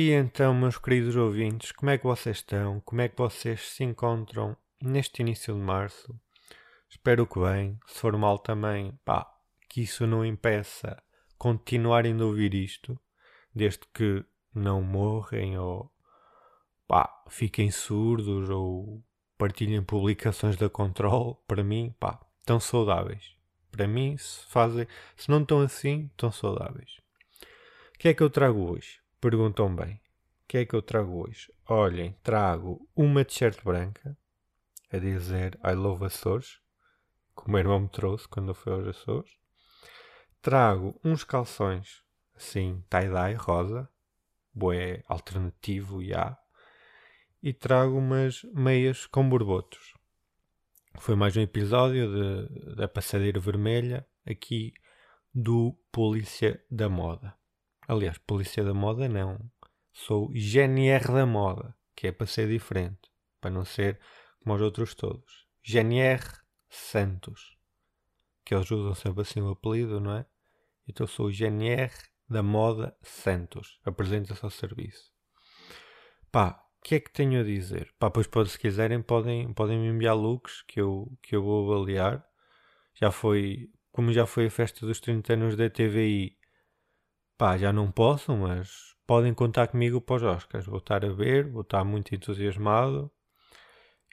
E então, meus queridos ouvintes, como é que vocês estão? Como é que vocês se encontram neste início de março? Espero que bem. Se for mal também, pá, que isso não impeça continuarem a ouvir isto, desde que não morrem ou pá, fiquem surdos ou partilhem publicações da Control. Para mim, pá, estão saudáveis. Para mim, se fazem, se não estão assim, estão saudáveis. O que é que eu trago hoje? Perguntam bem. O que é que eu trago hoje? Olhem, trago uma t-shirt branca a dizer I love Açores, como o irmão me trouxe quando eu fui aos Açores. Trago uns calções assim, tie-dye, rosa, boé alternativo, já. Yeah. E trago umas meias com borbotos. Foi mais um episódio de, da passadeira vermelha aqui do Polícia da Moda. Aliás, Polícia da Moda não. Sou GNR da Moda, que é para ser diferente, para não ser como os outros todos. GNR Santos, que eles usam sempre assim o apelido, não é? Então sou o GNR da Moda Santos. Apresenta-se ao serviço. Pá, o que é que tenho a dizer? Pá, pois pode, se quiserem podem, podem me enviar looks que eu, que eu vou avaliar. Já foi, como já foi a festa dos 30 anos da TVI, pá, já não posso, mas podem contar comigo para os Oscars. Vou estar a ver, vou estar muito entusiasmado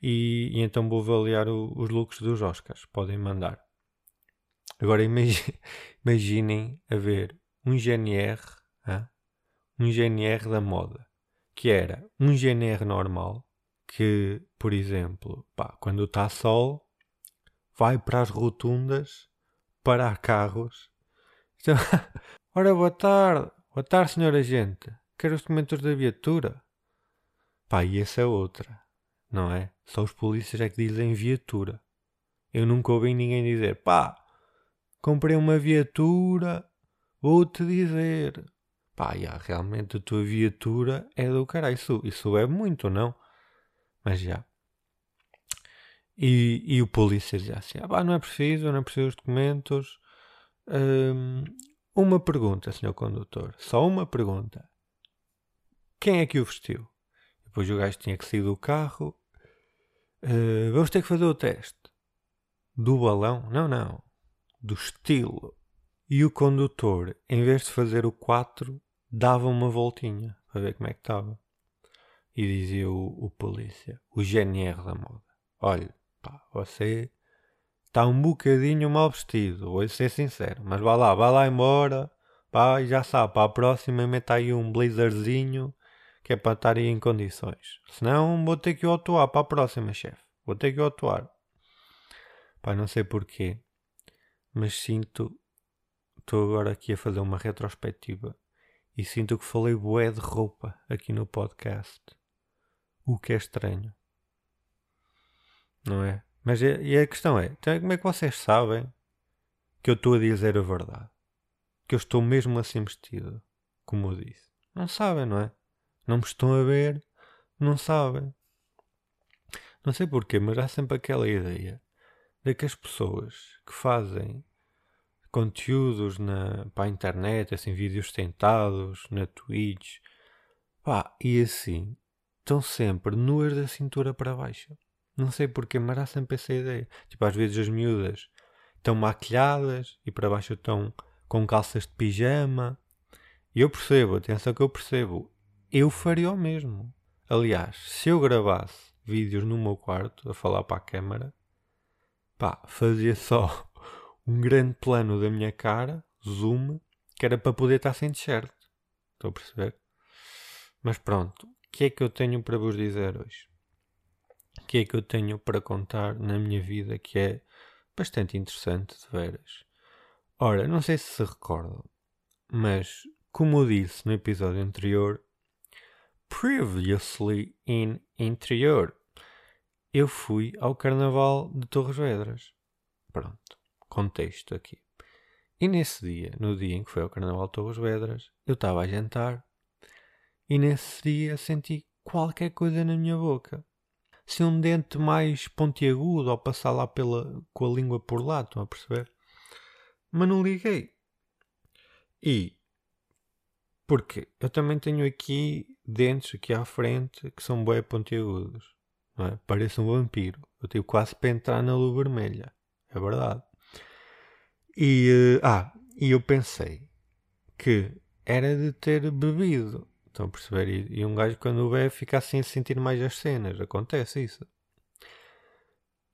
e, e então vou avaliar o, os looks dos Oscars. Podem mandar. Agora imaginem a ver um GNR, hein? um GNR da moda que era um GNR normal, que, por exemplo, pá, quando está sol, vai para as rotundas parar carros. Então, ora, boa tarde, boa tarde, senhor agente. Quero os documentos da viatura. Pá, e essa é outra, não é? Só os polícias é que dizem viatura. Eu nunca ouvi ninguém dizer, pá, comprei uma viatura, vou-te dizer. Pá, já, realmente a tua viatura é do caralho. Isso, isso é muito, não? Mas já. E, e o polícia dizia assim: ah, pá, não é preciso, não é preciso os documentos. Hum, uma pergunta, senhor condutor. Só uma pergunta. Quem é que o vestiu? Depois o gajo tinha que sair do carro. Uh, vamos ter que fazer o teste. Do balão? Não, não. Do estilo. E o condutor, em vez de fazer o 4, dava uma voltinha para ver como é que estava. E dizia o, o polícia, o GNR da moda: Olha, pá, você está um bocadinho mal vestido, vou ser sincero, mas vá lá, vá lá embora, pá, e já sabe, para a próxima meta aí um blazerzinho que é para estar aí em condições. Senão vou ter que atuar para a próxima, chefe. Vou ter que atuar. Pá, não sei porquê, mas sinto. Estou agora aqui a fazer uma retrospectiva e sinto que falei bué de roupa aqui no podcast. O que é estranho. Não é? Mas é, e a questão é, então, como é que vocês sabem que eu estou a dizer a verdade? Que eu estou mesmo assim vestido, como eu disse. Não sabem, não é? Não me estão a ver, não sabem. Não sei porquê, mas há sempre aquela ideia de que as pessoas que fazem conteúdos na, para a internet, assim, vídeos tentados na Twitch, pá, e assim, estão sempre nuas da cintura para baixo. Não sei porquê, mas há sempre essa ideia. Tipo, às vezes as miúdas estão maquilhadas e para baixo estão com calças de pijama. E eu percebo, atenção que eu percebo, eu faria o mesmo. Aliás, se eu gravasse vídeos no meu quarto a falar para a câmara, pá, fazia só um grande plano da minha cara, zoom, que era para poder estar sem t-shirt. Estou a perceber? Mas pronto, o que é que eu tenho para vos dizer hoje? Que é que eu tenho para contar na minha vida que é bastante interessante de veras? Ora, não sei se se recordam, mas como eu disse no episódio anterior, previously in interior, eu fui ao Carnaval de Torres Vedras. Pronto contexto aqui. E nesse dia, no dia em que foi ao Carnaval de Torres Vedras, eu estava a jantar e nesse dia senti qualquer coisa na minha boca. Se um dente mais pontiagudo ao passar lá pela, com a língua por lá, estão a perceber? Mas não liguei. E porque eu também tenho aqui dentes aqui à frente que são bem pontiagudos. É? Parece um vampiro. Eu tive quase para entrar na luz vermelha. É verdade. E, uh, ah, e eu pensei que era de ter bebido. Estão a perceber? E, e um gajo quando bebe fica assim a sentir mais as cenas. Acontece isso.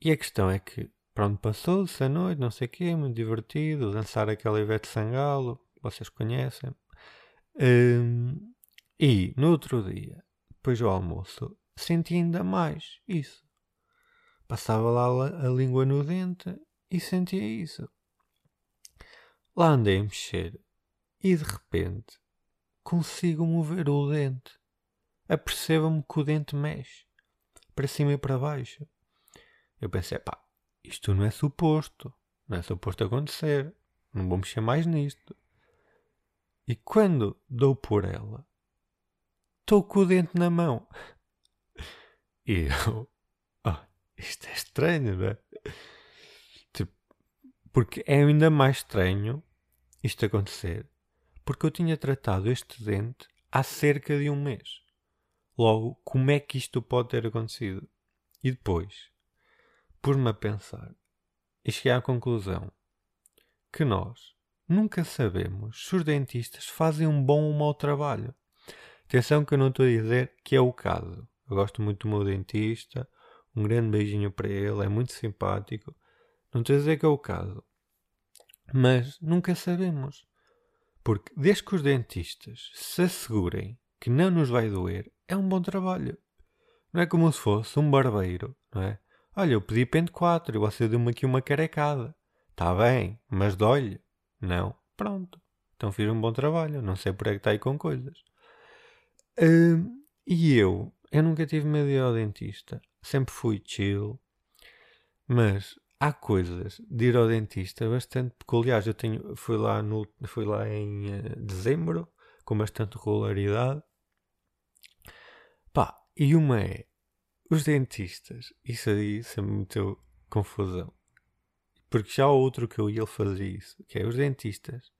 E a questão é que, pronto, passou-se a noite, não sei o quê, muito divertido, dançar aquela Ivete Sangalo, vocês conhecem. Um, e no outro dia, depois do almoço, senti ainda mais isso. Passava lá a língua no dente e sentia isso. Lá andei a mexer e de repente consigo mover o dente. Aperceba-me que o dente mexe para cima e para baixo. Eu pensei, pá, isto não é suposto, não é suposto acontecer, não vou mexer mais nisto. E quando dou por ela, estou com o dente na mão. E eu, oh, isto é estranho, não é? Tipo, porque é ainda mais estranho isto acontecer, porque eu tinha tratado este dente há cerca de um mês. Logo, como é que isto pode ter acontecido? E depois, pus-me a pensar e cheguei à conclusão que nós nunca sabemos se os dentistas fazem um bom ou mau trabalho. Atenção que eu não estou a dizer que é o caso. Eu gosto muito do meu dentista, um grande beijinho para ele, é muito simpático. Não estou a dizer que é o caso. Mas nunca sabemos. Porque desde que os dentistas se assegurem que não nos vai doer, é um bom trabalho. Não é como se fosse um barbeiro, não é? Olha, eu pedi pente 4 e você deu-me aqui uma carecada. Está bem, mas dói-lhe. Não. Pronto. Então fiz um bom trabalho. Não sei por é que está aí com coisas. Uh, e eu, eu nunca tive medo de ir ao dentista. Sempre fui chill. Mas há coisas de ir ao dentista bastante peculiares. Eu tenho, fui lá, no, fui lá em uh, dezembro com bastante regularidade. Pá, e uma é os dentistas. Isso aí sempre me meteu confusão. Porque já há outro que eu ia fazer isso, que é os dentistas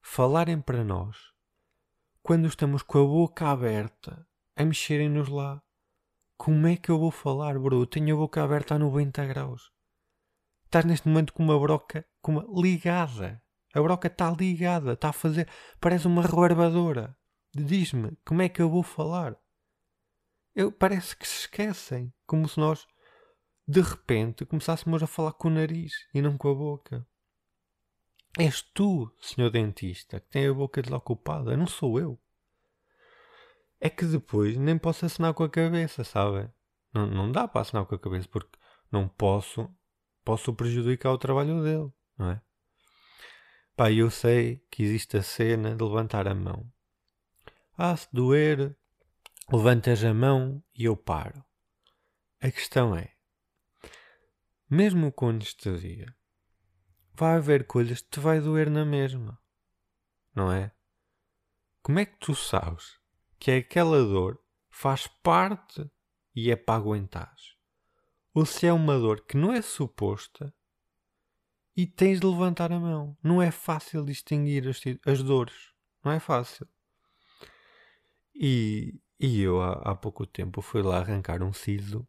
falarem para nós quando estamos com a boca aberta a mexerem-nos lá. Como é que eu vou falar, bro? Eu tenho a boca aberta a 90 graus. Estás neste momento com uma broca com uma ligada. A broca está ligada, está a fazer. Parece uma rebarbadora. Diz-me, como é que eu vou falar? Eu, parece que se esquecem. Como se nós de repente começássemos a falar com o nariz e não com a boca. És tu, senhor dentista, que tem a boca desocupada, não sou eu. É que depois nem posso assinar com a cabeça, sabe? Não, não dá para assinar com a cabeça porque não posso, posso prejudicar o trabalho dele, não é? Pá, eu sei que existe a cena de levantar a mão. Ah, se doer, levantas a mão e eu paro. A questão é, mesmo com anestesia, vai haver coisas que te vai doer na mesma. Não é? Como é que tu sabes que aquela dor faz parte e é para aguentar? Ou se é uma dor que não é suposta e tens de levantar a mão. Não é fácil distinguir as, as dores. Não é fácil. E, e eu há, há pouco tempo fui lá arrancar um siso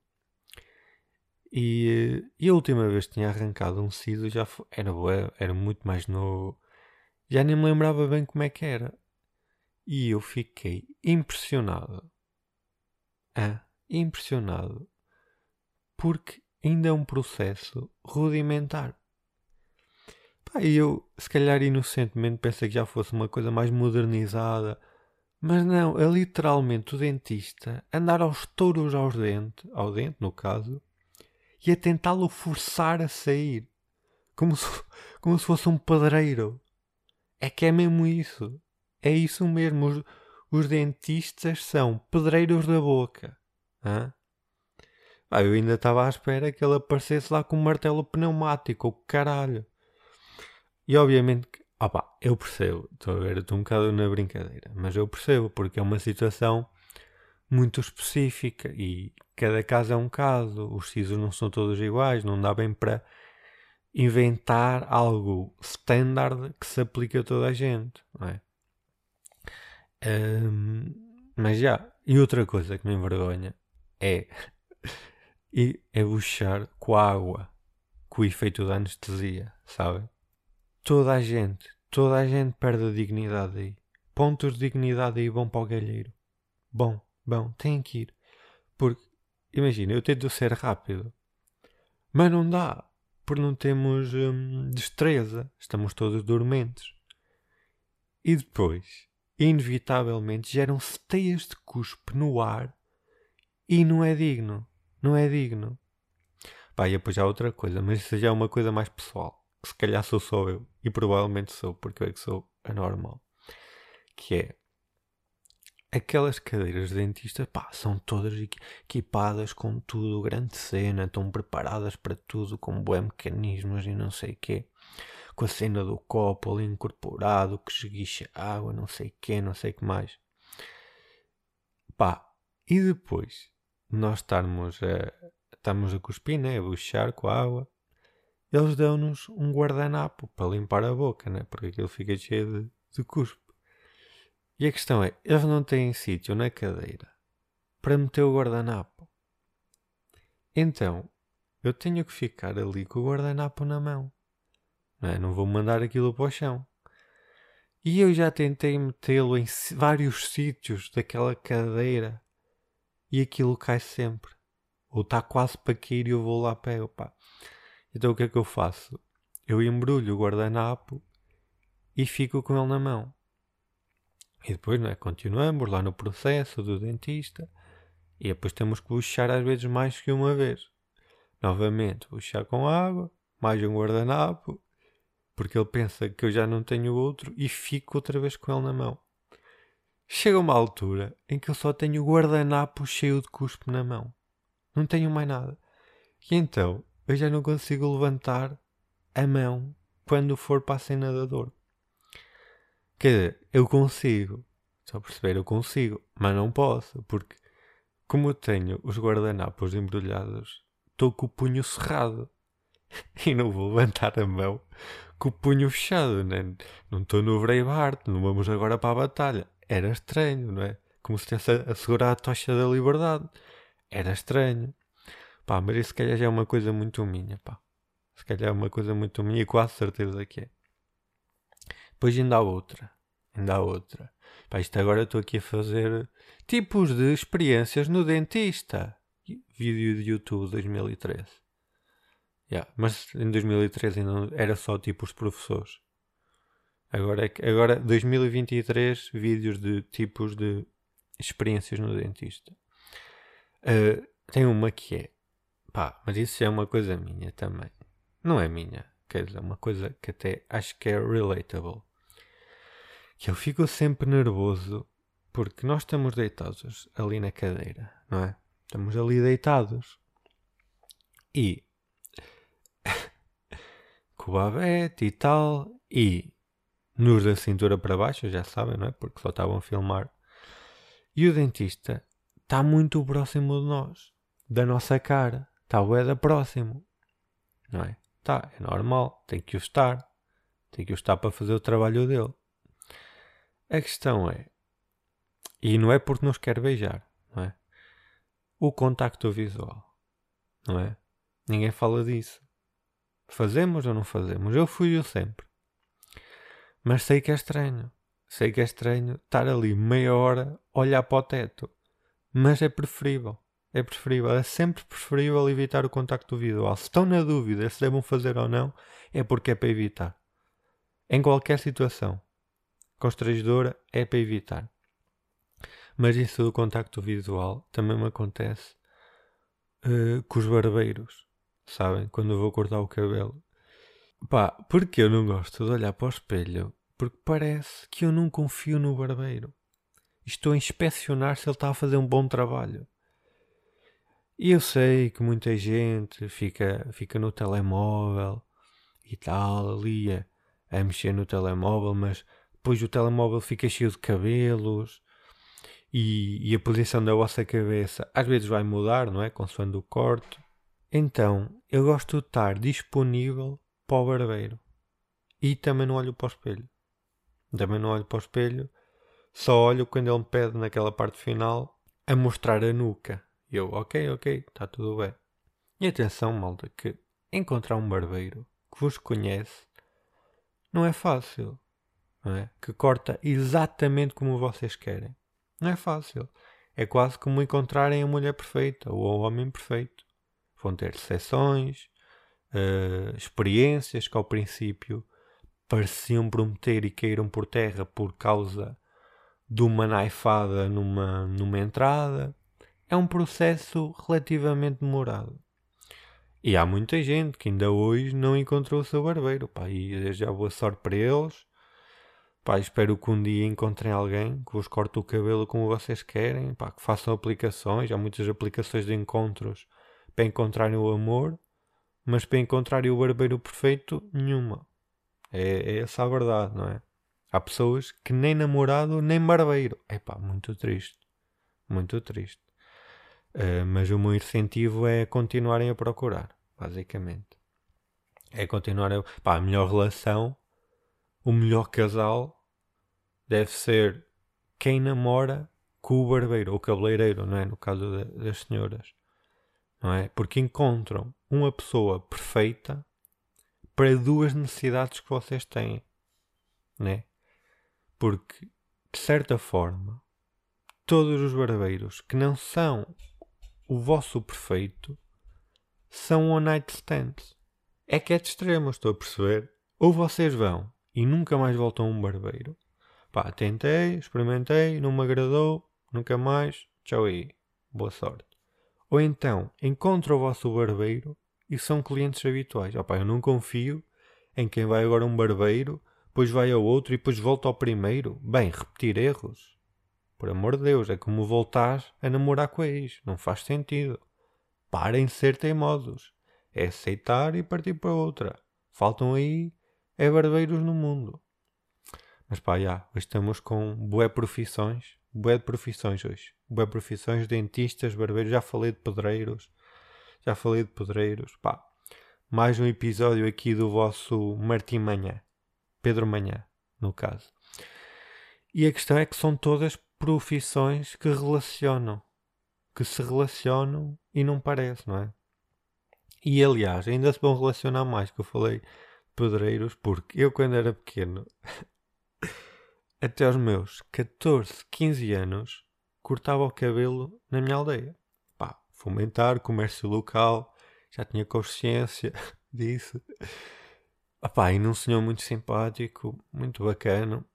e, e, a última vez que tinha arrancado um siso já foi, era, era muito mais novo. Já nem me lembrava bem como é que era. E eu fiquei impressionado. Ah, impressionado. Porque ainda é um processo rudimentar. Pá, eu, se calhar inocentemente, pensei que já fosse uma coisa mais modernizada. Mas não, é literalmente o dentista andar aos touros aos dentes, ao dente no caso, e a tentá-lo forçar a sair. Como se, como se fosse um padreiro. É que é mesmo isso. É isso mesmo. Os, os dentistas são pedreiros da boca. Hã? Ah, eu ainda estava à espera que ele aparecesse lá com um martelo pneumático, o caralho. E obviamente opa, eu percebo, estou a ver, estou um bocado na brincadeira, mas eu percebo porque é uma situação muito específica e cada caso é um caso, os sisos não são todos iguais, não dá bem para inventar algo standard que se aplique a toda a gente, não é? Um, mas já, E outra coisa que me envergonha é, é buchar com a água, com o efeito da anestesia, sabem? Toda a gente, toda a gente perde a dignidade aí. Pontos de dignidade aí vão para o galheiro. Bom, bom, tem que ir. Porque, imagina, eu tento ser rápido. Mas não dá. Porque não temos hum, destreza. Estamos todos dormentes. E depois, inevitavelmente, geram-se teias de cuspe no ar. E não é digno. Não é digno. Pá, e depois há outra coisa, mas isso já é uma coisa mais pessoal. Que se calhar sou só eu. E provavelmente sou, porque eu é que sou anormal. Que é aquelas cadeiras de dentista, pá, são todas equipadas com tudo, grande cena, estão preparadas para tudo, com bons mecanismos e não sei o quê. Com a cena do copo ali incorporado, que esguicha água, não sei o quê, não sei o que mais. Pá, e depois nós estarmos a, estamos a cuspir, né, a buchar com a água, eles dão-nos um guardanapo para limpar a boca, né, porque aquilo fica cheio de, de cuspe. E a questão é, eles não têm sítio na cadeira para meter o guardanapo. Então, eu tenho que ficar ali com o guardanapo na mão. Não, é? não vou mandar aquilo para o chão. E eu já tentei metê-lo em vários sítios daquela cadeira e aquilo cai sempre. Ou está quase para cair e eu vou lá pego, pá. Então o que é que eu faço? Eu embrulho o guardanapo e fico com ele na mão. E depois, não é? Continuamos lá no processo do dentista. E depois temos que buchar às vezes mais que uma vez. Novamente, buchar com água, mais um guardanapo, porque ele pensa que eu já não tenho outro e fico outra vez com ele na mão. Chega uma altura em que eu só tenho o guardanapo cheio de cuspe na mão. Não tenho mais nada. E então eu já não consigo levantar a mão quando for para a cena da dor. Quer dizer, eu consigo. Só perceber, eu consigo. Mas não posso, porque como eu tenho os guardanapos embrulhados, estou com o punho cerrado. E não vou levantar a mão com o punho fechado, né? Não estou no Braveheart, não vamos agora para a batalha. Era estranho, não é? Como se estivesse a segurar a tocha da liberdade. Era estranho. Pá, mas isso se calhar já é uma coisa muito minha, pá. Se calhar é uma coisa muito minha e quase certeza que é. Depois ainda há outra. Ainda há outra. Pá, isto agora estou aqui a fazer tipos de experiências no dentista. Vídeo de YouTube 2013. Yeah, mas em 2013 ainda era só tipos de professores. Agora, é agora 2023 vídeos de tipos de experiências no dentista. Uh, tem uma que é. Pá, mas isso é uma coisa minha também. Não é minha. Quer dizer, uma coisa que até acho que é relatable que eu fico sempre nervoso porque nós estamos deitados ali na cadeira, não é? Estamos ali deitados e com o babete e tal, e nos da cintura para baixo, já sabem, não é? Porque só estavam a filmar. E o dentista está muito próximo de nós, da nossa cara, está o da próximo, não é? Tá, é normal, tem que o estar, tem que o estar para fazer o trabalho dele. A questão é, e não é porque nos quer beijar, não é? O contacto visual, não é? Ninguém fala disso. Fazemos ou não fazemos? Eu fui eu sempre. Mas sei que é estranho. Sei que é estranho estar ali meia hora olhar para o teto. Mas é preferível. É preferível. É sempre preferível evitar o contacto visual. Se estão na dúvida se devem fazer ou não, é porque é para evitar. Em qualquer situação constrangedora é para evitar. Mas isso do contacto visual também me acontece uh, com os barbeiros, sabem? Quando eu vou cortar o cabelo. Pá, porque eu não gosto de olhar para o espelho? Porque parece que eu não confio no barbeiro. Estou a inspecionar se ele está a fazer um bom trabalho. E eu sei que muita gente fica, fica no telemóvel e tal, ali a, a mexer no telemóvel, mas depois o telemóvel fica cheio de cabelos e, e, a posição da vossa cabeça às vezes vai mudar, não é? Consoante o corte. Então, eu gosto de estar disponível para o barbeiro. E também não olho para o espelho. Também não olho para o espelho. Só olho quando ele me pede naquela parte final a mostrar a nuca. E eu, ok, ok, está tudo bem. E atenção, malta, que encontrar um barbeiro que vos conhece não é fácil. Não é? Que corta exatamente como vocês querem. Não é fácil. É quase como encontrarem a mulher perfeita ou o homem perfeito. Vão ter sessões, uh, experiências que ao princípio pareciam prometer e caíram por terra por causa de uma naifada numa, numa entrada. É um processo relativamente demorado. E há muita gente que ainda hoje não encontrou o seu barbeiro. Pá, e já boa sorte para eles. Pá, espero que um dia encontrem alguém que vos corte o cabelo como vocês querem. Pá, que façam aplicações. Há muitas aplicações de encontros para encontrarem o amor. Mas para encontrarem o barbeiro perfeito, nenhuma. É, é essa a verdade, não é? Há pessoas que nem namorado nem barbeiro. É pá, muito triste. Muito triste. Uh, mas o meu incentivo é continuarem a procurar, basicamente. É continuar a. Pá, a melhor relação, o melhor casal deve ser quem namora com o barbeiro ou cabeleireiro, não é? No caso de, das senhoras, não é? Porque encontram uma pessoa perfeita para duas necessidades que vocês têm, né? Porque, de certa forma, todos os barbeiros que não são o vosso perfeito são one night stands. É que é de extremo, estou a perceber. Ou vocês vão e nunca mais voltam a um barbeiro. Pá, tentei, experimentei, não me agradou, nunca mais, tchau aí, boa sorte. Ou então, encontra o vosso barbeiro e são clientes habituais. Opá, eu não confio em quem vai agora um barbeiro, depois vai ao outro e depois volta ao primeiro. Bem, repetir erros. Por amor de Deus, é como voltar a namorar com a ex. Não faz sentido. Parem de ser teimosos. É aceitar e partir para outra. Faltam aí é barbeiros no mundo. Mas pá, já, estamos com bué profissões. Bué de profissões hoje. Bué profissões, dentistas, barbeiros. Já falei de pedreiros. Já falei de pedreiros. Pá, mais um episódio aqui do vosso Martim Manhã. Pedro Manhã, no caso. E a questão é que são todas profissões que relacionam. Que se relacionam e não parece, não é? E aliás, ainda se vão relacionar mais, que eu falei pedreiros, porque eu quando era pequeno, até aos meus 14, 15 anos, cortava o cabelo na minha aldeia. Pá, fomentar comércio local, já tinha consciência disso. Opá, e num senhor muito simpático, muito bacana,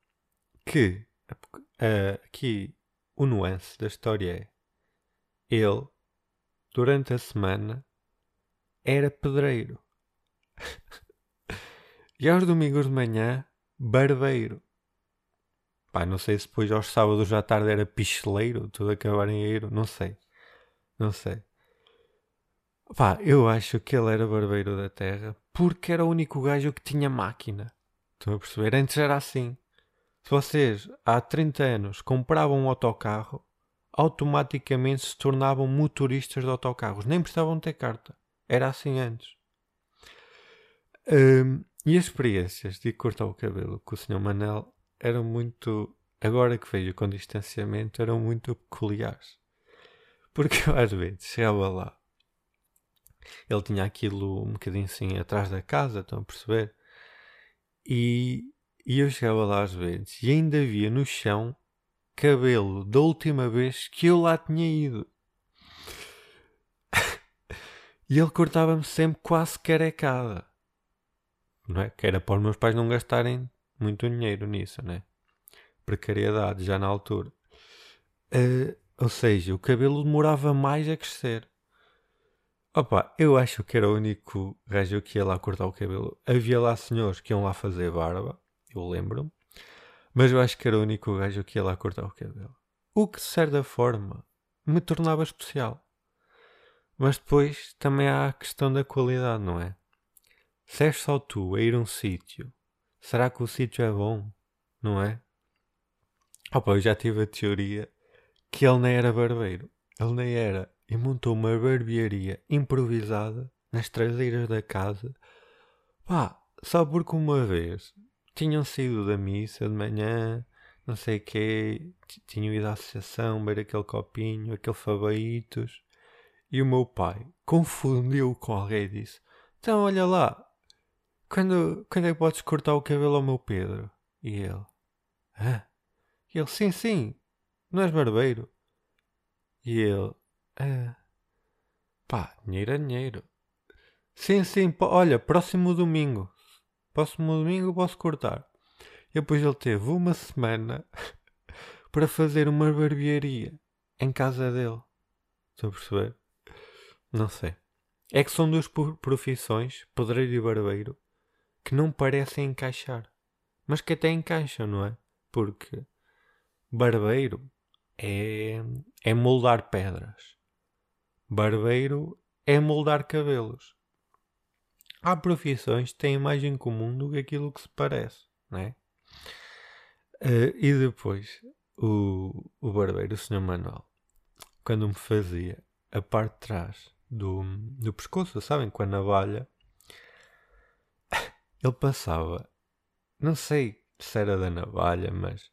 que uh, aqui o nuance da história é ele, durante a semana, era pedreiro. e aos domingos de manhã, barbeiro. Pá, não sei se depois aos sábados à tarde era picheleiro, tudo acabar em eiro, não sei. Não sei. Pá, eu acho que ele era barbeiro da terra porque era o único gajo que tinha máquina. Estão a perceber? Antes era assim. Se vocês há 30 anos compravam um autocarro, automaticamente se tornavam motoristas de autocarros. Nem precisavam ter carta. Era assim antes. Um, e as experiências de cortar o cabelo com o Sr. Manel eram muito, agora que vejo com distanciamento, eram muito peculiares. Porque eu às vezes chegava lá ele tinha aquilo um bocadinho assim atrás da casa, estão a perceber? E, e eu chegava lá às vezes e ainda havia no chão cabelo da última vez que eu lá tinha ido. e ele cortava-me sempre quase carecada. Não é? Que era para os meus pais não gastarem muito dinheiro nisso, né? Precariedade já na altura. Uh, ou seja, o cabelo demorava mais a crescer. Opa, eu acho que era o único gajo que ia lá cortar o cabelo. Havia lá senhores que iam lá fazer barba, eu lembro-me. Mas eu acho que era o único gajo que ia lá cortar o cabelo. O que, de certa forma, me tornava especial. Mas depois também há a questão da qualidade, não é? Se és só tu a ir a um sítio, será que o sítio é bom? Não é? Opa, eu já tive a teoria que ele nem era barbeiro. Ele nem era e montou uma barbearia improvisada nas traseiras da casa. Pá, só porque uma vez tinham saído da missa de manhã, não sei o quê, tinham ido à associação, beber aquele copinho, aquele favoritos. E o meu pai confundiu com alguém e disse: Então, olha lá, quando, quando é que podes cortar o cabelo ao meu Pedro? E ele: Hã? E ele: Sim, sim, não és barbeiro. E ele: Ah, pá, dinheiro é dinheiro. Sim, sim, olha, próximo domingo. Próximo domingo posso cortar. E depois ele teve uma semana para fazer uma barbearia em casa dele. Estão a perceber? Não sei. É que são duas profissões, pedreiro e barbeiro, que não parecem encaixar. Mas que até encaixam, não é? Porque barbeiro é, é moldar pedras. Barbeiro é moldar cabelos. Há profissões que têm mais em comum do que aquilo que se parece, não é? Uh, e depois, o, o barbeiro, o Sr. Manuel, quando me fazia a parte de trás do, do pescoço, sabem? Com a navalha, ele passava, não sei se era da navalha, mas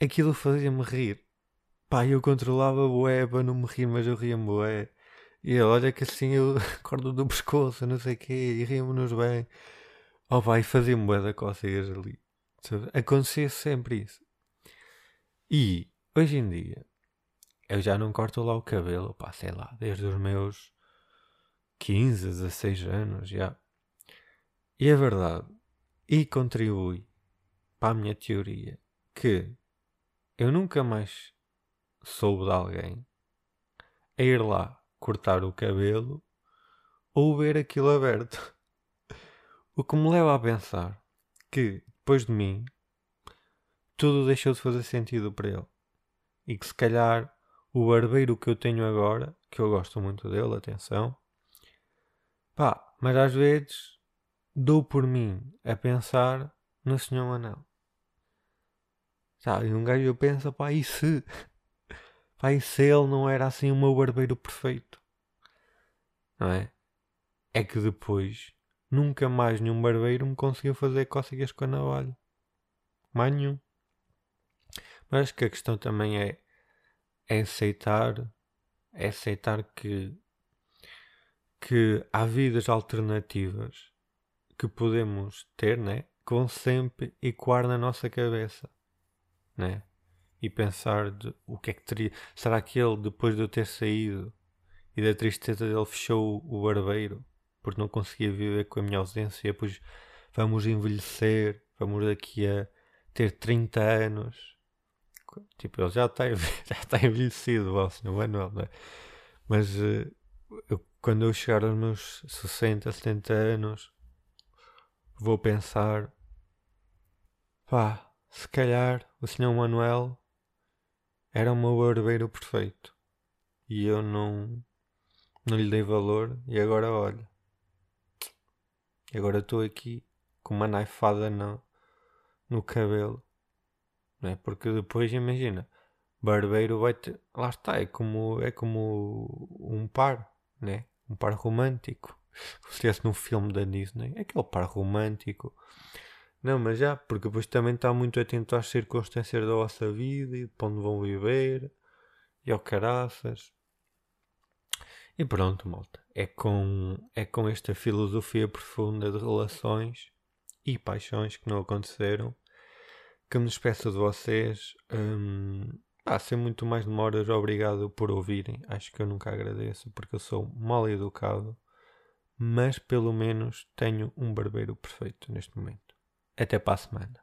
aquilo fazia-me rir. Pá, eu controlava o para não me rir, mas eu ria-me bué. E ele, olha que assim eu acordo do pescoço, não sei o quê, e ria-me-nos bem. Oh pá, e fazia-me bué da cócegas ali. Acontecia sempre isso. E hoje em dia eu já não corto lá o cabelo, pá, sei lá, desde os meus 15, 16 anos já. E é verdade, e contribui para a minha teoria que eu nunca mais soube de alguém a ir lá cortar o cabelo ou ver aquilo aberto. O que me leva a pensar que depois de mim, tudo deixou de fazer sentido para ele. E que se calhar o barbeiro que eu tenho agora, que eu gosto muito dele, atenção, pá, mas às vezes dou por mim a pensar no Senhor Manel. Sabe, e um gajo pensa, pá, e se? Pá, e se ele não era assim o meu barbeiro perfeito? Não é? É que depois Nunca mais nenhum barbeiro me conseguiu fazer cócegas com a navalha. Mais nenhum. Mas acho que a questão também é, é aceitar, é aceitar que, que há vidas alternativas que podemos ter, né? Vão sempre ecoar na nossa cabeça, né? E pensar de, o que é que teria. Será que ele, depois de eu ter saído e da tristeza dele, fechou o barbeiro? porque não conseguia viver com a minha ausência, pois vamos envelhecer, vamos daqui a ter 30 anos. Tipo, ele já está, já está envelhecido, o senhor Manuel, não é? Mas eh, eu, quando eu chegar aos meus 60, 70 anos, vou pensar: pá, se calhar o senhor Manuel era o meu barbeiro perfeito e eu não, não lhe dei valor, e agora olha. Agora estou aqui com uma naifada no, no cabelo. Não é? Porque depois, imagina, barbeiro vai ter. Lá está, é como, é como um par, né? Um par romântico. Se estivesse num filme da Disney, é aquele par romântico. Não, mas já, porque depois também está muito atento às circunstâncias da vossa vida e de onde vão viver e ao caraças. E pronto, malta. É com, é com esta filosofia profunda de relações e paixões que não aconteceram que me despeço de vocês. Hum, ah, sem muito mais demoras, obrigado por ouvirem. Acho que eu nunca agradeço porque eu sou mal educado, mas pelo menos tenho um barbeiro perfeito neste momento. Até para a semana.